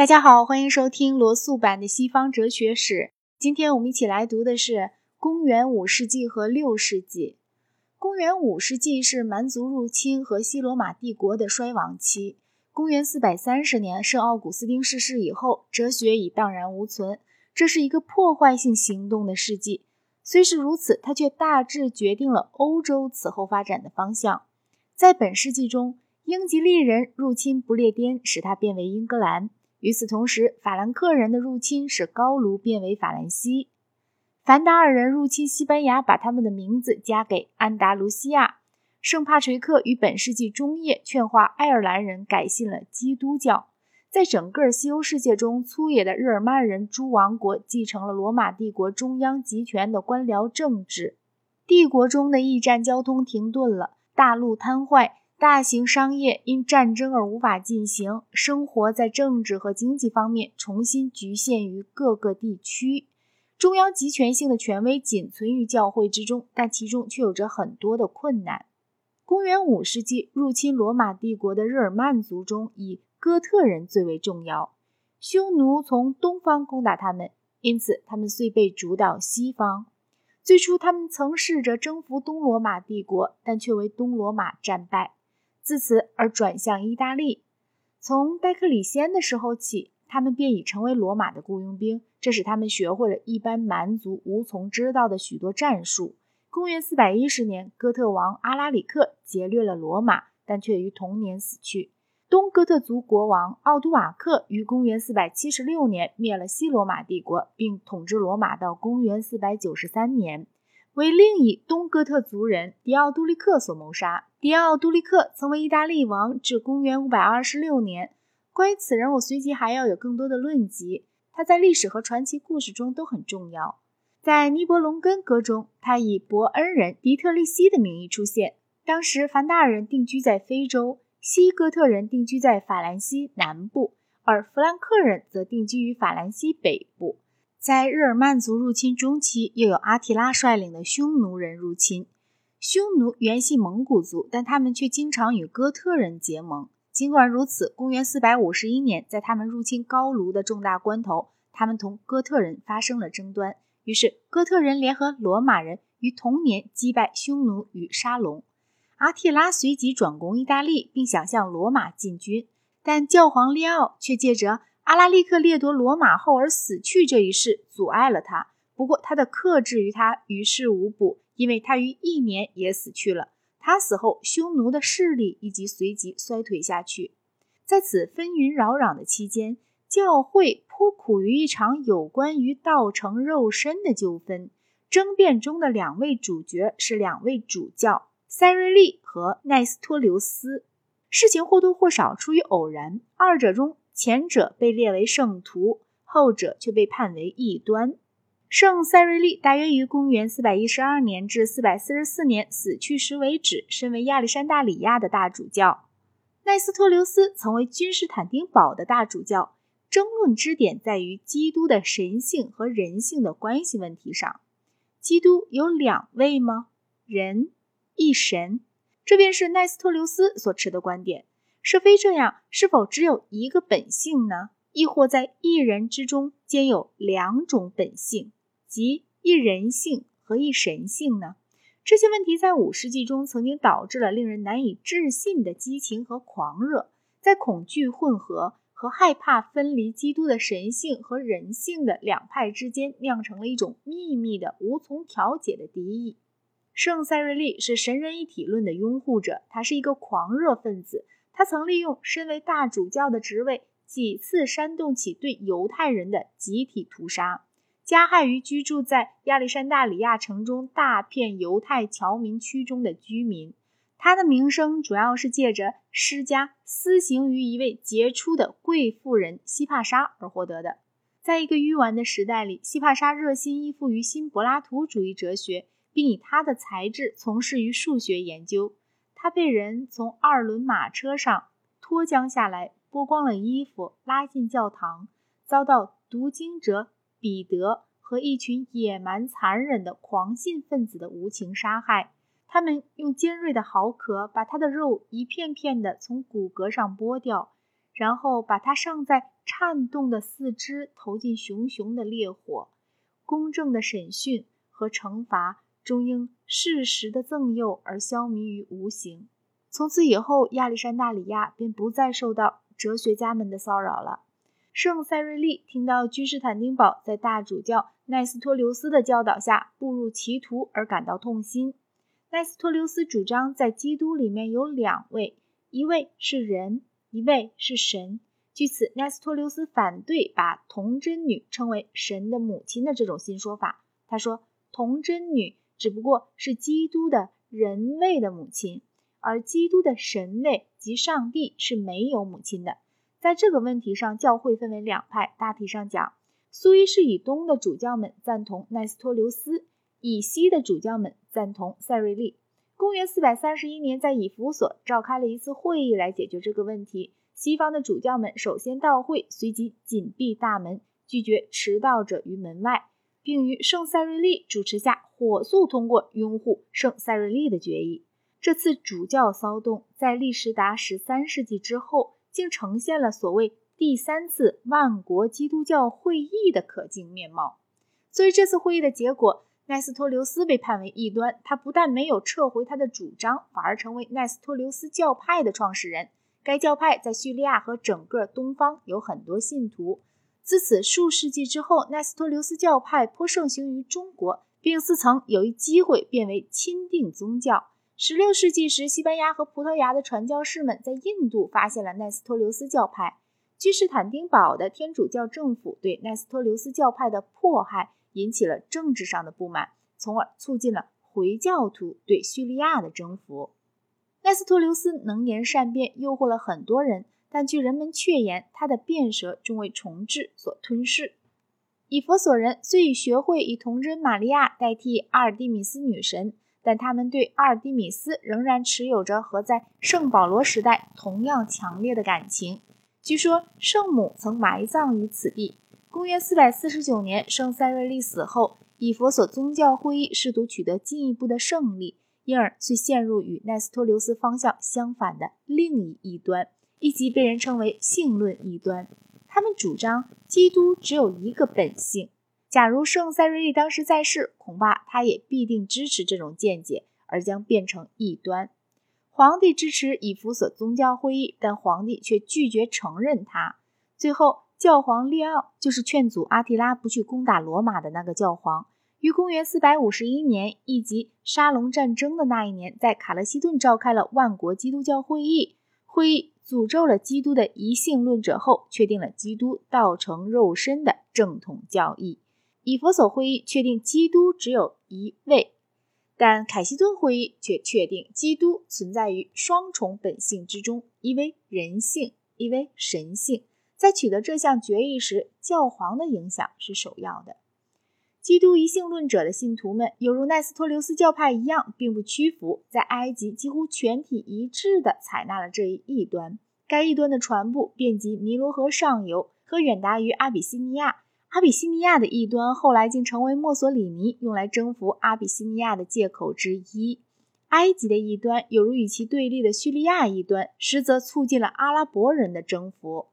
大家好，欢迎收听罗素版的西方哲学史。今天我们一起来读的是公元五世纪和六世纪。公元五世纪是蛮族入侵和西罗马帝国的衰亡期。公元四百三十年，圣奥古斯丁逝世以后，哲学已荡然无存。这是一个破坏性行动的世纪。虽是如此，它却大致决定了欧洲此后发展的方向。在本世纪中，英吉利人入侵不列颠，使它变为英格兰。与此同时，法兰克人的入侵使高卢变为法兰西；凡达尔人入侵西班牙，把他们的名字加给安达卢西亚；圣帕垂克于本世纪中叶劝化爱尔兰人改信了基督教。在整个西欧世界中，粗野的日耳曼人诸王国继承了罗马帝国中央集权的官僚政治，帝国中的驿站交通停顿了，大陆瘫痪。大型商业因战争而无法进行，生活在政治和经济方面重新局限于各个地区，中央集权性的权威仅存于教会之中，但其中却有着很多的困难。公元五世纪入侵罗马帝国的日耳曼族中，以哥特人最为重要。匈奴从东方攻打他们，因此他们遂被逐到西方。最初，他们曾试着征服东罗马帝国，但却为东罗马战败。自此而转向意大利。从戴克里先的时候起，他们便已成为罗马的雇佣兵，这使他们学会了一般蛮族无从知道的许多战术。公元410年，哥特王阿拉里克劫掠了罗马，但却于同年死去。东哥特族国王奥都瓦克于公元476年灭了西罗马帝国，并统治罗马到公元493年。为另一东哥特族人迪奥杜利克所谋杀。迪奥杜利克曾为意大利王至公元526年。关于此人，我随即还要有更多的论及。他在历史和传奇故事中都很重要。在尼伯龙根歌中，他以伯恩人迪特利西的名义出现。当时，凡达尔人定居在非洲，西哥特人定居在法兰西南部，而弗兰克人则定居于法兰西北部。在日耳曼族入侵中期，又有阿提拉率领的匈奴人入侵。匈奴原系蒙古族，但他们却经常与哥特人结盟。尽管如此，公元451年，在他们入侵高卢的重大关头，他们同哥特人发生了争端。于是，哥特人联合罗马人于同年击败匈奴与沙龙。阿提拉随即转攻意大利，并想向罗马进军，但教皇利奥却借着。阿拉利克掠夺罗马后而死去这一事阻碍了他。不过他的克制于他于事无补，因为他于一年也死去了。他死后，匈奴的势力以及随即衰退下去。在此纷纭扰攘的期间，教会颇苦于一场有关于道成肉身的纠纷。争辩中的两位主角是两位主教塞瑞利和奈斯托留斯。事情或多或少出于偶然，二者中。前者被列为圣徒，后者却被判为异端。圣塞瑞利大约于公元412年至444年死去时为止，身为亚历山大里亚的大主教。奈斯托留斯曾为君士坦丁堡的大主教。争论之点在于基督的神性和人性的关系问题上。基督有两位吗？人一神？这便是奈斯托留斯所持的观点。是非这样，是否只有一个本性呢？亦或在一人之中兼有两种本性，即一人性和一神性呢？这些问题在五世纪中曾经导致了令人难以置信的激情和狂热，在恐惧混合和害怕分离基督的神性和人性的两派之间，酿成了一种秘密的、无从调解的敌意。圣塞瑞利是神人一体论的拥护者，他是一个狂热分子。他曾利用身为大主教的职位，几次煽动起对犹太人的集体屠杀，加害于居住在亚历山大里亚城中大片犹太侨民区中的居民。他的名声主要是借着施加私刑于一位杰出的贵妇人西帕莎而获得的。在一个愚顽的时代里，西帕莎热心依附于新柏拉图主义哲学，并以他的才智从事于数学研究。他被人从二轮马车上脱缰下来，剥光了衣服，拉进教堂，遭到读经者彼得和一群野蛮残忍的狂信分子的无情杀害。他们用尖锐的毫壳把他的肉一片片地从骨骼上剥掉，然后把他尚在颤动的四肢投进熊熊的烈火。公正的审讯和惩罚终因事实的赠诱而消弭于无形。从此以后，亚历山大里亚便不再受到哲学家们的骚扰了。圣塞瑞利听到君士坦丁堡在大主教奈斯托留斯的教导下步入歧途而感到痛心。奈斯托留斯主张，在基督里面有两位，一位是人。一位是神，据此，奈斯托留斯反对把童贞女称为神的母亲的这种新说法。他说，童贞女只不过是基督的人位的母亲，而基督的神位及上帝是没有母亲的。在这个问题上，教会分为两派。大体上讲，苏伊士以东的主教们赞同奈斯托留斯，以西的主教们赞同塞瑞利。公元四百三十一年，在以弗所召开了一次会议来解决这个问题。西方的主教们首先到会，随即紧闭大门，拒绝迟到者于门外，并于圣塞瑞利主持下火速通过拥护圣塞瑞利的决议。这次主教骚动在历时达十三世纪之后，竟呈现了所谓第三次万国基督教会议的可敬面貌。作为这次会议的结果。奈斯托留斯被判为异端，他不但没有撤回他的主张，反而成为奈斯托留斯教派的创始人。该教派在叙利亚和整个东方有很多信徒。自此数世纪之后，奈斯托留斯教派颇盛行于中国，并似曾有一机会变为钦定宗教。16世纪时，西班牙和葡萄牙的传教士们在印度发现了奈斯托留斯教派。君士坦丁堡的天主教政府对奈斯托留斯教派的迫害。引起了政治上的不满，从而促进了回教徒对叙利亚的征服。奈斯托留斯能言善辩，诱惑了很多人，但据人们确言，他的辩舌终为重置所吞噬。以佛所人虽已学会以童贞玛利亚代替阿尔蒂米斯女神，但他们对阿尔蒂米斯仍然持有着和在圣保罗时代同样强烈的感情。据说圣母曾埋葬于此地。公元四百四十九年，圣塞瑞利死后，以佛所宗教会议试图取得进一步的胜利，因而遂陷入与奈斯托留斯方向相反的另一异端，以及被人称为性论异端。他们主张基督只有一个本性。假如圣塞瑞利当时在世，恐怕他也必定支持这种见解，而将变成异端。皇帝支持以弗所宗教会议，但皇帝却拒绝承认他。最后。教皇利奥就是劝阻阿提拉不去攻打罗马的那个教皇，于公元451年，以及沙龙战争的那一年，在卡勒西顿召开了万国基督教会议。会议诅咒了基督的一性论者后，确定了基督道成肉身的正统教义。以佛所会议确定基督只有一位，但凯西顿会议却确定基督存在于双重本性之中，一为人性，一为神性。在取得这项决议时，教皇的影响是首要的。基督一性论者的信徒们，犹如奈斯托留斯教派一样，并不屈服，在埃及几乎全体一致地采纳了这一异端。该异端的传播遍及尼罗河上游和远达于阿比西尼亚。阿比西尼亚的异端后来竟成为墨索里尼用来征服阿比西尼亚的借口之一。埃及的异端，有如与其对立的叙利亚异端，实则促进了阿拉伯人的征服。